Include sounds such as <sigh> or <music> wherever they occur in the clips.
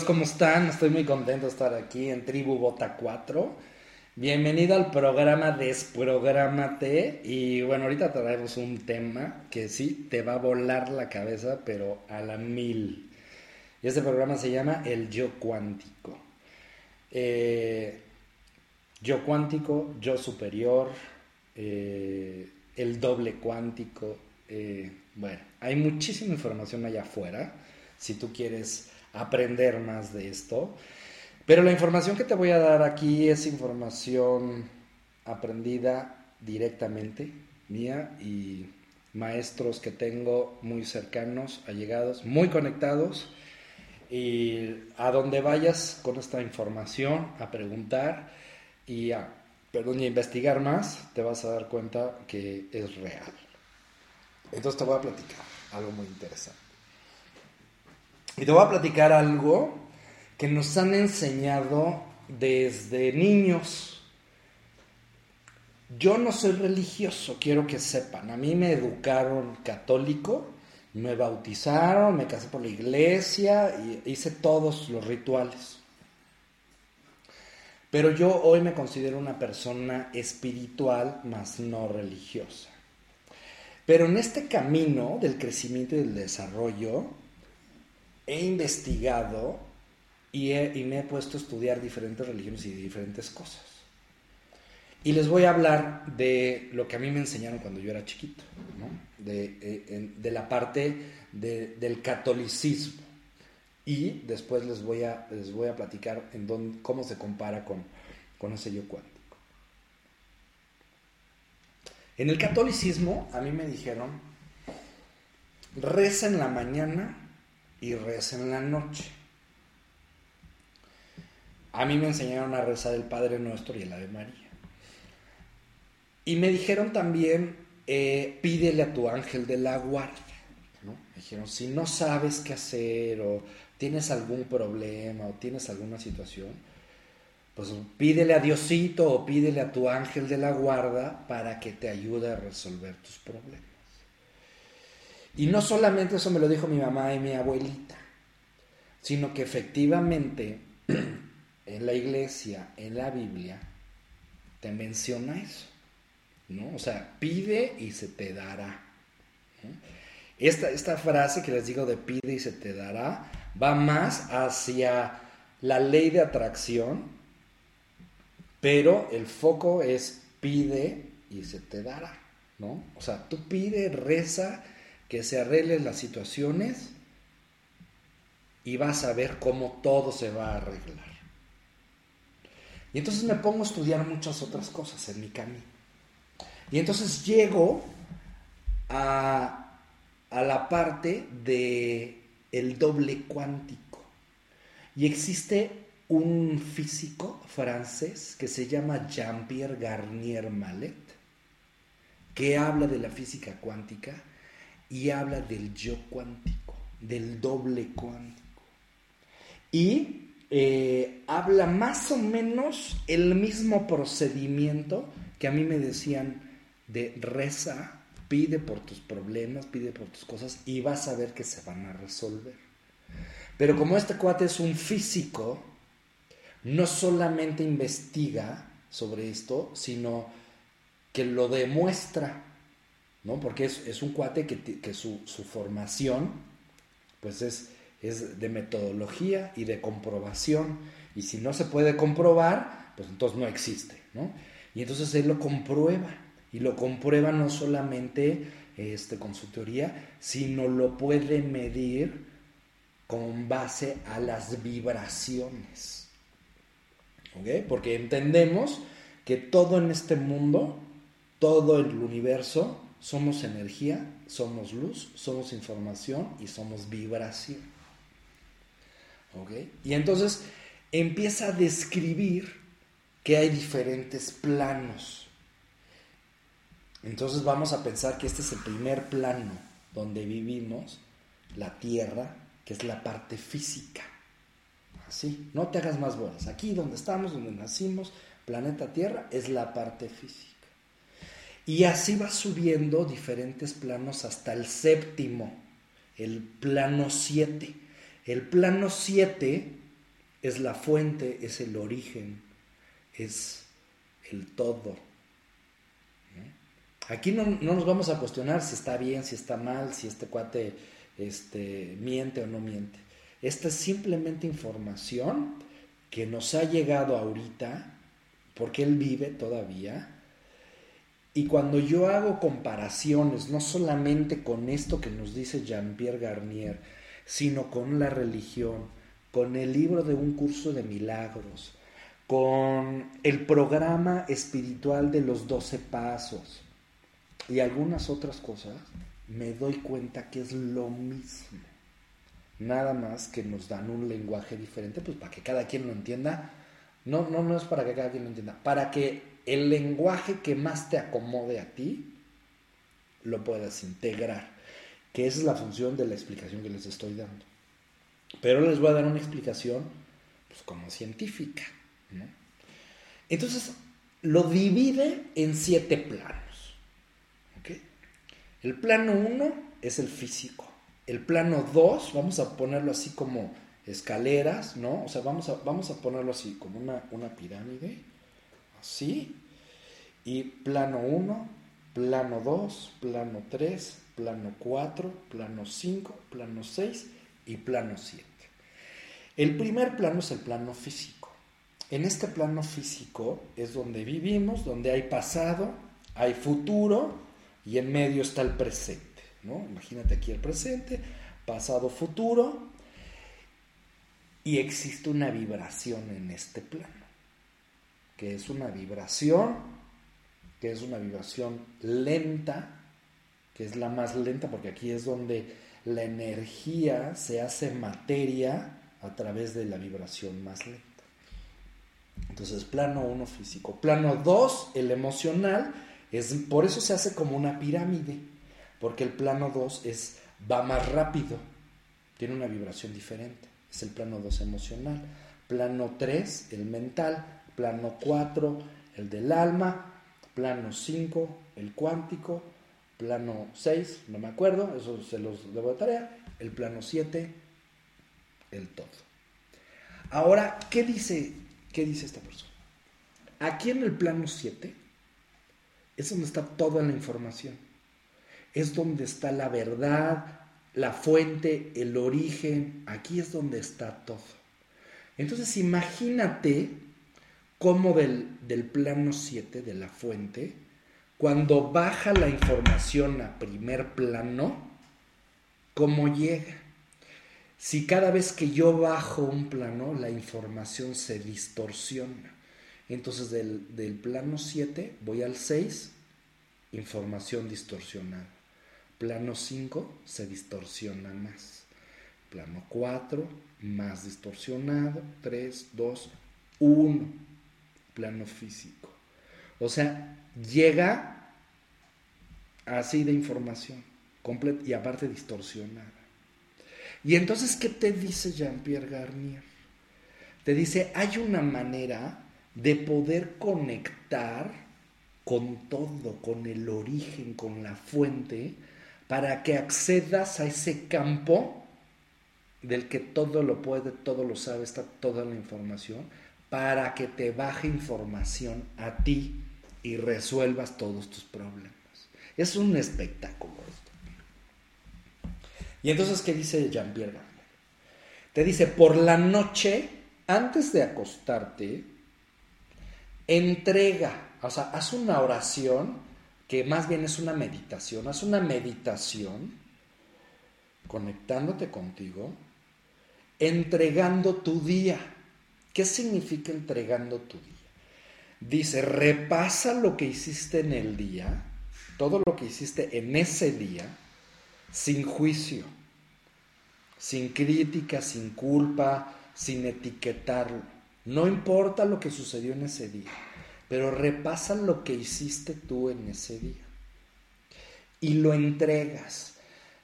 ¿cómo están? Estoy muy contento de estar aquí en Tribu Bota 4. Bienvenido al programa Desprográmate. Y bueno, ahorita traemos un tema que sí te va a volar la cabeza, pero a la mil. Y este programa se llama El Yo Cuántico. Eh, yo cuántico, yo superior, eh, el doble cuántico. Eh, bueno, hay muchísima información allá afuera. Si tú quieres aprender más de esto. Pero la información que te voy a dar aquí es información aprendida directamente mía y maestros que tengo muy cercanos, allegados, muy conectados. Y a donde vayas con esta información, a preguntar y a, perdón, a investigar más, te vas a dar cuenta que es real. Entonces te voy a platicar algo muy interesante. Y te voy a platicar algo que nos han enseñado desde niños. Yo no soy religioso, quiero que sepan. A mí me educaron católico, me bautizaron, me casé por la iglesia y hice todos los rituales. Pero yo hoy me considero una persona espiritual, más no religiosa. Pero en este camino del crecimiento y del desarrollo, he investigado y, me he puesto a estudiar diferentes religiones y diferentes cosas. Y les voy a hablar de lo que a mí me enseñaron cuando yo era chiquito, de, eh, la parte del catolicismo. Y después les voy a, les voy a platicar en cómo se compara con, con ese cuántico. En el catolicismo a mí me dijeron, reza en la mañana y reza en la noche. A mí me enseñaron a rezar el Padre Nuestro y el Ave María. Y me dijeron también, eh, pídele a tu ángel de la guardia. Me dijeron, si no sabes qué hacer o tienes algún problema o tienes alguna situación, pues pídele a Diosito o pídele a tu ángel de la guarda para que te ayude a resolver tus problemas. Y no solamente eso me lo dijo mi mamá y mi abuelita, sino que efectivamente <clears throat> en la iglesia, en la Biblia, te menciona eso. ¿no? O sea, pide y se te dará. Esta, esta frase que les digo de pide y se te dará va más hacia la ley de atracción, pero el foco es pide y se te dará. ¿no? O sea, tú pide, reza que se arreglen las situaciones y vas a ver cómo todo se va a arreglar. Y entonces me pongo a estudiar muchas otras cosas en mi camino. Y entonces llego a, a la parte de el doble cuántico. Y existe un físico francés que se llama Jean-Pierre Garnier Mallet, que habla de la física cuántica y habla del yo cuántico, del doble cuántico. Y eh, habla más o menos el mismo procedimiento que a mí me decían de reza, pide por tus problemas, pide por tus cosas y vas a ver que se van a resolver. Pero como este cuate es un físico, no solamente investiga sobre esto, sino que lo demuestra ¿no? Porque es, un cuate que, su, formación, pues es, es de metodología y de comprobación. Y si no se puede comprobar, pues entonces no existe, ¿no? Y entonces él lo comprueba. Y lo comprueba no solamente este, con su teoría, sino lo puede medir con base a las vibraciones. ¿Ok? Porque entendemos que todo en este mundo, todo el universo, somos energía, somos luz, somos información y somos vibración. ¿Ok? Y entonces empieza a describir que hay diferentes planos. Entonces vamos a pensar que este es el primer plano donde vivimos, la Tierra, que es la parte física. Así, no te hagas más bolas. Aquí donde estamos, donde nacimos, planeta Tierra, es la parte física. Y así va subiendo diferentes planos hasta el séptimo, el plano 7. El plano 7 es la fuente, es el origen, es el todo. Aquí no, nos vamos a cuestionar si está bien, si está mal, si este cuate este, miente o no miente. Esta es simplemente información que nos ha llegado ahorita, porque él vive todavía. Y cuando yo hago comparaciones, no solamente con esto que nos dice Jean-Pierre Garnier, sino con la religión, con el libro de un curso de milagros, con el programa espiritual de los doce pasos y algunas otras cosas, me doy cuenta que es lo mismo. Nada más que nos dan un lenguaje diferente, pues para que cada quien lo entienda. No, no, no es para que cada quien lo entienda, para que el lenguaje que más te acomode a ti lo puedas integrar, que esa es la función de la explicación que les estoy dando. Pero les voy a dar una explicación pues, como científica. Entonces, lo divide en siete planos. El plano 1 es el físico. El plano 2, vamos a ponerlo así como escaleras, ¿no? O sea, vamos a, vamos a ponerlo así, como una, una pirámide, así. Y plano 1, plano 2, plano 3, plano 4, plano 5, plano 6 y plano 7. El primer plano es el plano físico. En este plano físico es donde vivimos, donde hay pasado, hay futuro y en medio está el presente. ¿no? Imagínate aquí el presente, pasado, futuro y existe una vibración en este plano, que es una vibración, que es una vibración lenta, que es la más lenta porque aquí es donde la energía se hace materia a través de la vibración más lenta. Entonces, plano 1 físico. Plano 2, el emocional, es, por eso se hace como una pirámide, porque el plano 2 es, va más rápido, tiene una vibración diferente. Es el plano 2 emocional. Plano 3, el mental. Plano 4, el del alma. Plano 5, el cuántico. Plano 6, no me acuerdo, eso se los debo de tarea. El plano 7, el todo. Ahora, ¿qué dice, qué dice esta persona? Aquí en el plano 7 es donde está toda la información. Es donde está la verdad, la fuente, el origen. Aquí es donde está todo. Entonces imagínate cómo del, del plano 7, de la fuente, cuando baja la información a primer plano, cómo llega. Si cada vez que yo bajo un plano, la información se distorsiona. Entonces del, del plano 7 voy al 6, información distorsionada. Plano 5 se distorsiona más. Plano 4 más distorsionado. 3, 2, 1. Plano físico. O sea, llega así de información completa y aparte distorsionada. Y entonces, ¿qué te dice Jean-Pierre Garnier? Te dice, hay una manera de poder conectar con todo, con el origen, con la fuente, para que accedas a ese campo del que todo lo puede, todo lo sabe, está toda la información, para que te baje información a ti y resuelvas todos tus problemas. Es un espectáculo esto. Y entonces, ¿qué dice Jean-Pierre Te dice, por la noche, antes de acostarte, entrega, o sea, haz una oración que más bien es una meditación, haz una meditación conectándote contigo, entregando tu día. ¿Qué significa entregando tu día? Dice, repasa lo que hiciste en el día, todo lo que hiciste en ese día, sin juicio, sin crítica, sin culpa, sin etiquetarlo. No importa lo que sucedió en ese día, pero repasa lo que hiciste tú en ese día y lo entregas.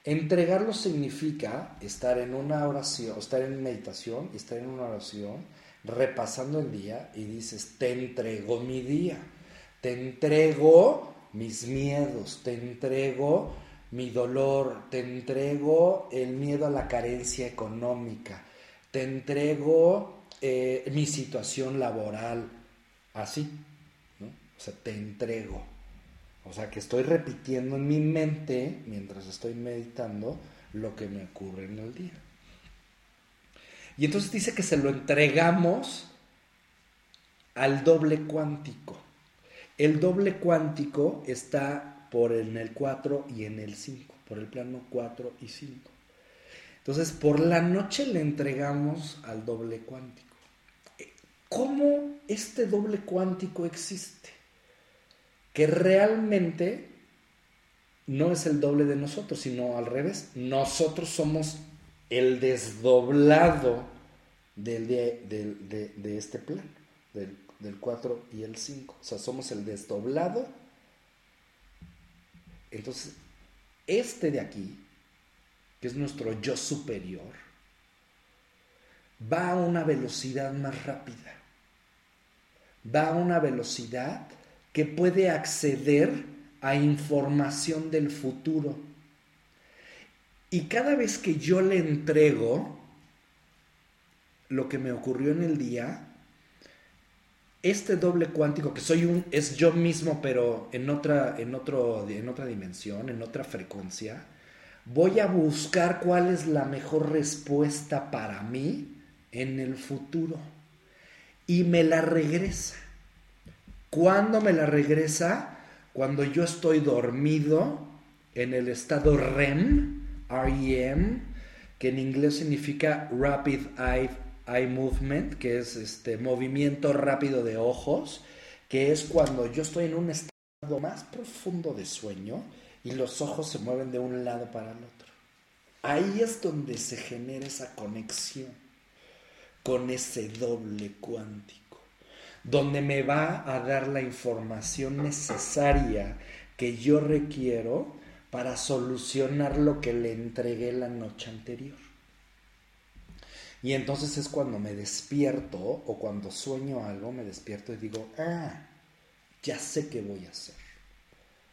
Entregarlo significa estar en una oración, estar en meditación, estar en una oración, repasando el día y dices, te entrego mi día, te entrego mis miedos, te entrego mi dolor, te entrego el miedo a la carencia económica, te entrego eh, mi situación laboral, así, ¿no? O sea, te entrego. O sea, que estoy repitiendo en mi mente, mientras estoy meditando, lo que me ocurre en el día. Y entonces dice que se lo entregamos al doble cuántico. El doble cuántico está por en el 4 y en el 5, por el plano 4 y 5. Entonces, por la noche le entregamos al doble cuántico. ¿Cómo este doble cuántico existe? Que realmente no es el doble de nosotros, sino al revés. Nosotros somos el desdoblado del, de, de, este plano, del, del 4 y el 5. O sea, somos el desdoblado. Entonces, este de aquí, que es nuestro yo superior, va a una velocidad más rápida. Va a una velocidad que puede acceder a información del futuro. Y cada vez que yo le entrego lo que me ocurrió en el día, este doble cuántico que soy un es yo mismo pero en otra en otro en otra dimensión, en otra frecuencia, voy a buscar cuál es la mejor respuesta para mí en el futuro y me la regresa. ¿Cuándo me la regresa? Cuando yo estoy dormido en el estado REM, REM, que en inglés significa Rapid Eye, Movement, que es este movimiento rápido de ojos, que es cuando yo estoy en un estado más profundo de sueño y los ojos se mueven de un lado para el otro. Ahí es donde se genera esa conexión con ese doble cuántico, donde me va a dar la información necesaria que yo requiero para solucionar lo que le entregué la noche anterior. Y entonces es cuando me despierto o cuando sueño algo, me despierto y digo, ah, ya sé qué voy a hacer.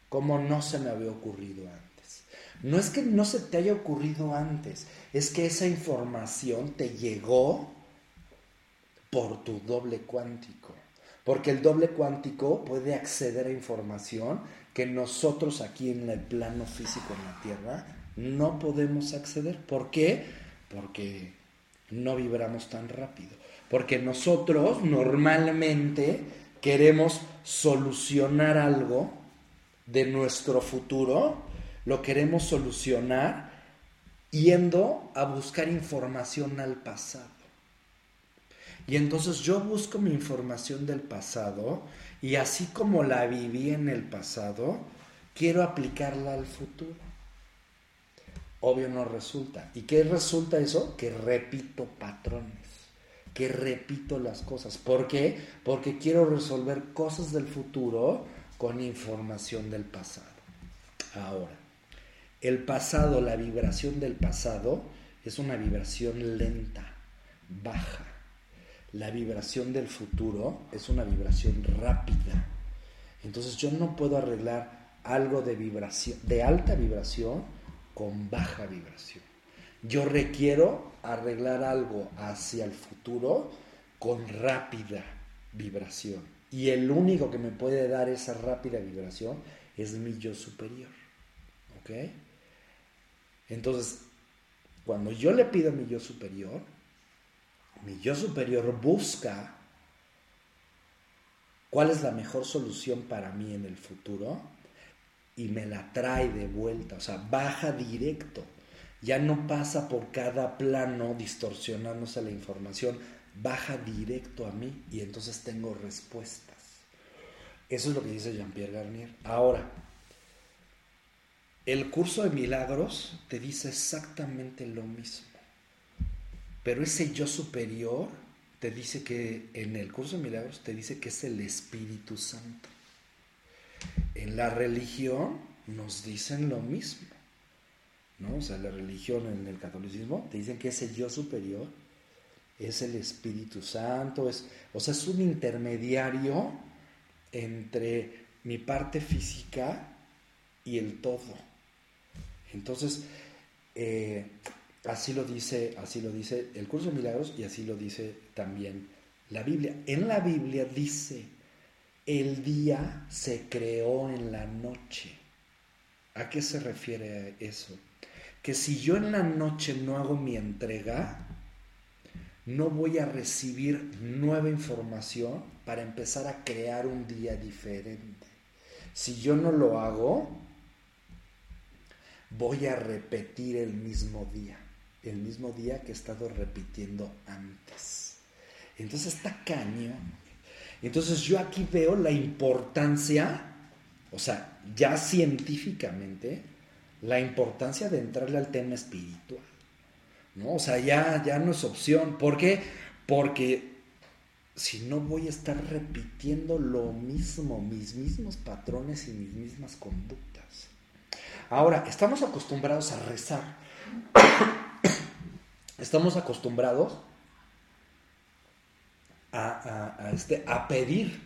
Como no se me había ocurrido antes. No es que no se te haya ocurrido antes, es que esa información te llegó por tu doble cuántico. Porque el doble cuántico puede acceder a información que nosotros aquí en el plano físico en la Tierra no podemos acceder. ¿Por qué? Porque no vibramos tan rápido. Porque nosotros normalmente queremos solucionar algo de nuestro futuro, lo queremos solucionar yendo a buscar información al pasado. Y entonces yo busco mi información del pasado y así como la viví en el pasado, quiero aplicarla al futuro. Obvio no resulta. ¿Y qué resulta eso? Que repito patrones, que repito las cosas. ¿Por qué? Porque quiero resolver cosas del futuro con información del pasado. Ahora, el pasado, la vibración del pasado es una vibración lenta, baja la vibración del futuro es una vibración rápida. Entonces yo no puedo arreglar algo de vibración, de alta vibración con baja vibración. Yo requiero arreglar algo hacia el futuro con rápida vibración. Y el único que me puede dar esa rápida vibración es mi yo superior. ¿Ok? Entonces, cuando yo le pido a mi yo superior, mi yo superior busca cuál es la mejor solución para mí en el futuro y me la trae de vuelta, o sea, baja directo. Ya no pasa por cada plano distorsionándose la información, baja directo a mí y entonces tengo respuestas. Eso es lo que dice Jean-Pierre Garnier. Ahora, el curso de milagros te dice exactamente lo mismo. Pero ese yo superior te dice que en el curso de milagros te dice que es el Espíritu Santo. En la religión nos dicen lo mismo. ¿no? O sea, la religión en el catolicismo te dicen que ese yo superior es el Espíritu Santo, es, o sea, es un intermediario entre mi parte física y el todo. Entonces, eh, así lo dice, así lo dice el curso de milagros y así lo dice también la Biblia. En la Biblia dice, el día se creó en la noche. ¿A qué se refiere eso? Que si yo en la noche no hago mi entrega, no voy a recibir nueva información para empezar a crear un día diferente. Si yo no lo hago, voy a repetir el mismo día, el mismo día que he estado repitiendo antes. Entonces está cañón. Entonces yo aquí veo la importancia, o sea, ya científicamente, la importancia de entrarle al tema espiritual. ¿no? O sea, ya, ya no es opción. ¿Por qué? Porque si no voy a estar repitiendo lo mismo, mis mismos patrones y mis mismas conductas. Ahora, estamos acostumbrados a rezar. Estamos acostumbrados a, este, a pedir.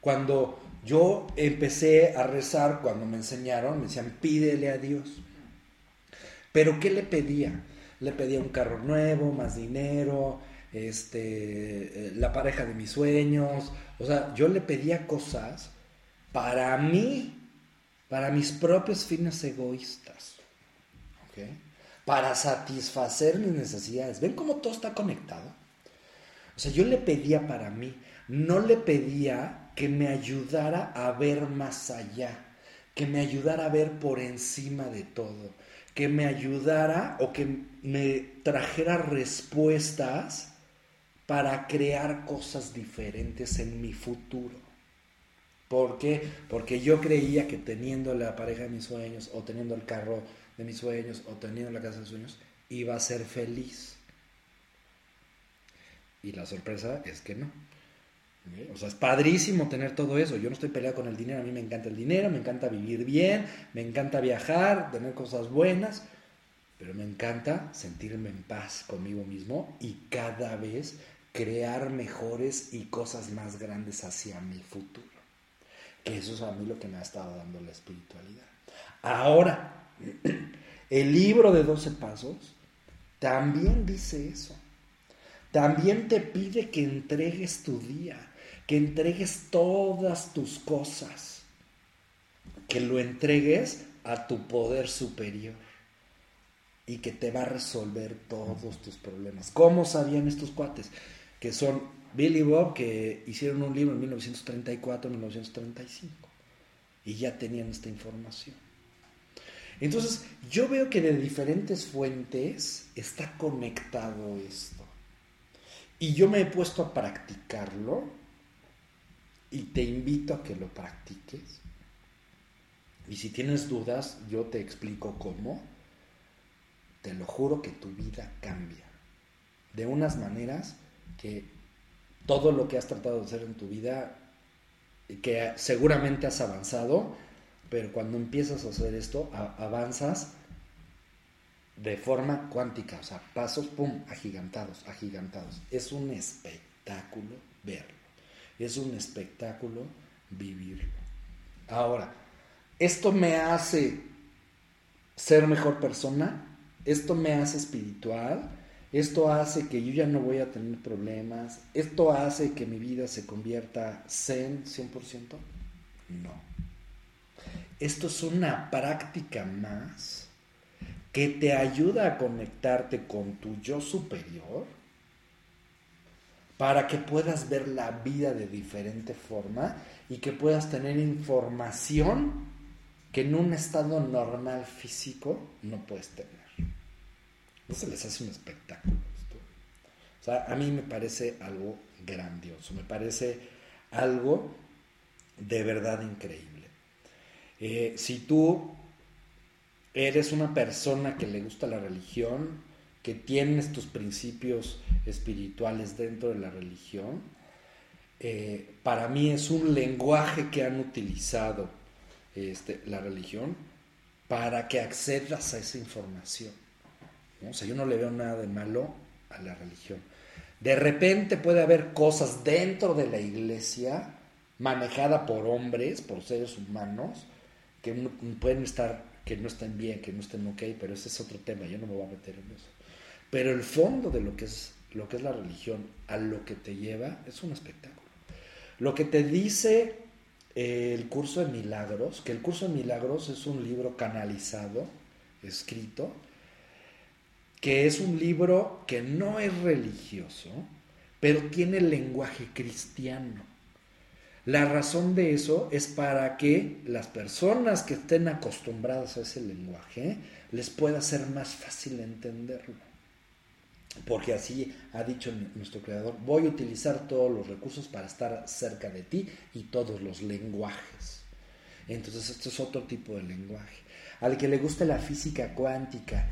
Cuando yo empecé a rezar, cuando me enseñaron, me decían, pídele a Dios. Pero ¿qué le pedía? Le pedía un carro nuevo, más dinero, este, eh, la pareja de mis sueños. O sea, yo le pedía cosas para mí, para mis propios fines egoístas. Para satisfacer mis necesidades. ¿Ven cómo todo está conectado? O sea, yo le pedía para mí, no le pedía que me ayudara a ver más allá, que me ayudara a ver por encima de todo, que me ayudara o que me trajera respuestas para crear cosas diferentes en mi futuro. ¿Por qué? Porque yo creía que teniendo la pareja de mis sueños, o teniendo el carro de mis sueños, o teniendo la casa de sueños, iba a ser feliz. Y la sorpresa es que no. O sea, es padrísimo tener todo eso. Yo no estoy peleado con el dinero, a mí me encanta el dinero, me encanta vivir bien, me encanta viajar, tener cosas buenas, pero me encanta sentirme en paz conmigo mismo y cada vez crear mejores y cosas más grandes hacia mi futuro. Que eso es a mí lo que me ha estado dando la espiritualidad. Ahora, el libro de 12 pasos también dice eso. También te pide que entregues tu día, que entregues todas tus cosas, que lo entregues a tu poder superior y que te va a resolver todos tus problemas. ¿Cómo sabían estos cuates? que son Billy Bob, que hicieron un libro en 1934-1935 y ya tenían esta información. Entonces, yo veo que de diferentes fuentes está conectado esto. Y yo me he puesto a practicarlo y te invito a que lo practiques. Y si tienes dudas, yo te explico cómo. Te lo juro que tu vida cambia. De unas maneras que todo lo que has tratado de hacer en tu vida, que seguramente has avanzado, pero cuando empiezas a hacer esto, avanzas de forma cuántica, o sea, pasos, pum, agigantados, agigantados. Es un espectáculo verlo, es un espectáculo vivirlo. Ahora, ¿esto me hace ser mejor persona? ¿Esto me hace espiritual? Esto hace que yo ya no voy a tener problemas. Esto hace que mi vida se convierta zen 100%. No. Esto es una práctica más que te ayuda a conectarte con tu yo superior para que puedas ver la vida de diferente forma y que puedas tener información que en un estado normal físico no puedes tener no se les hace un espectáculo esto. O sea, a mí me parece algo grandioso, me parece algo de verdad increíble. Eh, si tú eres una persona que le gusta la religión, que tienes tus principios espirituales dentro de la religión, eh, para mí es un lenguaje que han utilizado este, la religión para que accedas a esa información. O sea, yo no le veo nada de malo a la religión. De repente puede haber cosas dentro de la iglesia manejada por hombres, por seres humanos, que pueden estar que no estén bien, que no estén ok, pero ese es otro tema, yo no me voy a meter en eso. Pero el fondo de lo que es, lo que es la religión, a lo que te lleva, es un espectáculo. Lo que te dice eh, el curso de milagros, que el curso de milagros es un libro canalizado, escrito, que es un libro que no es religioso, pero tiene lenguaje cristiano. La razón de eso es para que las personas que estén acostumbradas a ese lenguaje les pueda ser más fácil entenderlo. Porque así ha dicho nuestro creador, voy a utilizar todos los recursos para estar cerca de ti y todos los lenguajes. Entonces, esto es otro tipo de lenguaje. Al que le guste la física cuántica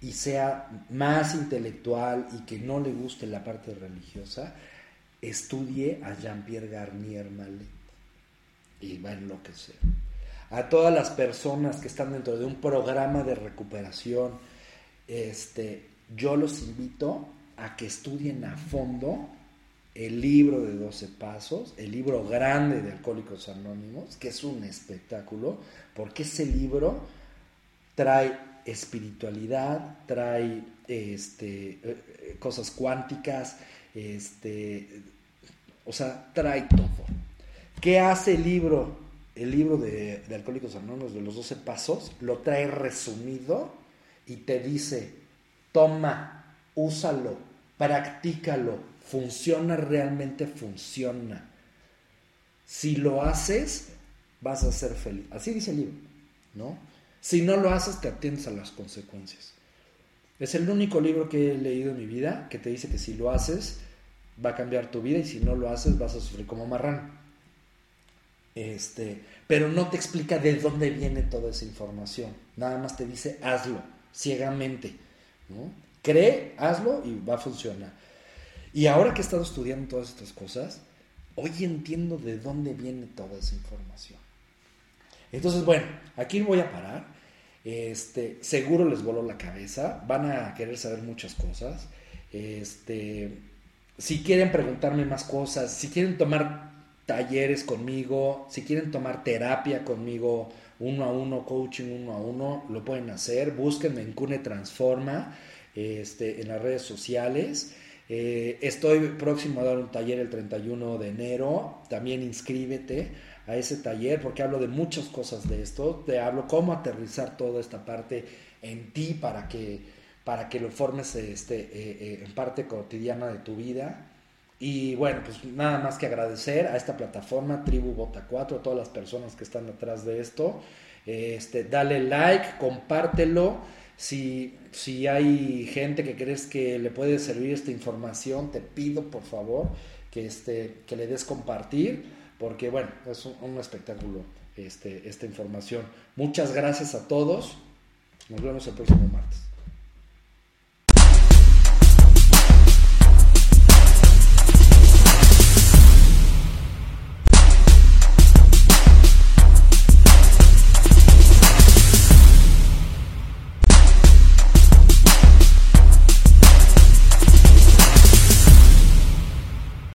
y sea más intelectual y que no le guste la parte religiosa, estudie a Jean-Pierre Garnier Mallet y va a enloquecer. A todas las personas que están dentro de un programa de recuperación, este, yo los invito a que estudien a fondo el libro de 12 pasos, el libro grande de Alcohólicos Anónimos, que es un espectáculo, porque ese libro trae espiritualidad, trae este, eh, cosas cuánticas, este, o sea, trae todo. ¿Qué hace el libro? El libro de, de Alcohólicos Anónimos de los 12 pasos lo trae resumido y te dice, toma, úsalo, practícalo, funciona, realmente funciona. Si lo haces, vas a ser feliz. Así dice el libro, ¿no? Si no lo haces, te atiendes a las consecuencias. Es el único libro que he leído en mi vida que te dice que si lo haces, va a cambiar tu vida y si no lo haces, vas a sufrir como marrano. Este, pero no te explica de dónde viene toda esa información. Nada más te dice hazlo ciegamente. ¿no? Cree, hazlo y va a funcionar. Y ahora que he estado estudiando todas estas cosas, hoy entiendo de dónde viene toda esa información. Entonces, bueno, aquí voy a parar. Este, seguro les voló la cabeza, van a querer saber muchas cosas. Este, si quieren preguntarme más cosas, si quieren tomar talleres conmigo, si quieren tomar terapia conmigo uno a uno, coaching uno a uno, lo pueden hacer. Búsquenme en Cune Transforma este, en las redes sociales. Eh, estoy próximo a dar un taller el 31 de enero. También inscríbete a ese taller porque hablo de muchas cosas de esto. Te hablo cómo aterrizar toda esta parte en ti para que, para que lo formes este, eh, eh, en parte cotidiana de tu vida. Y bueno, pues nada más que agradecer a esta plataforma, Tribu Bota 4, a todas las personas que están detrás de esto. Este, dale like, compártelo. Si, si hay gente que crees que le puede servir esta información, te pido por favor que, este, que le des compartir, porque bueno, es un, espectáculo este, esta información. Muchas gracias a todos. Nos vemos el próximo martes.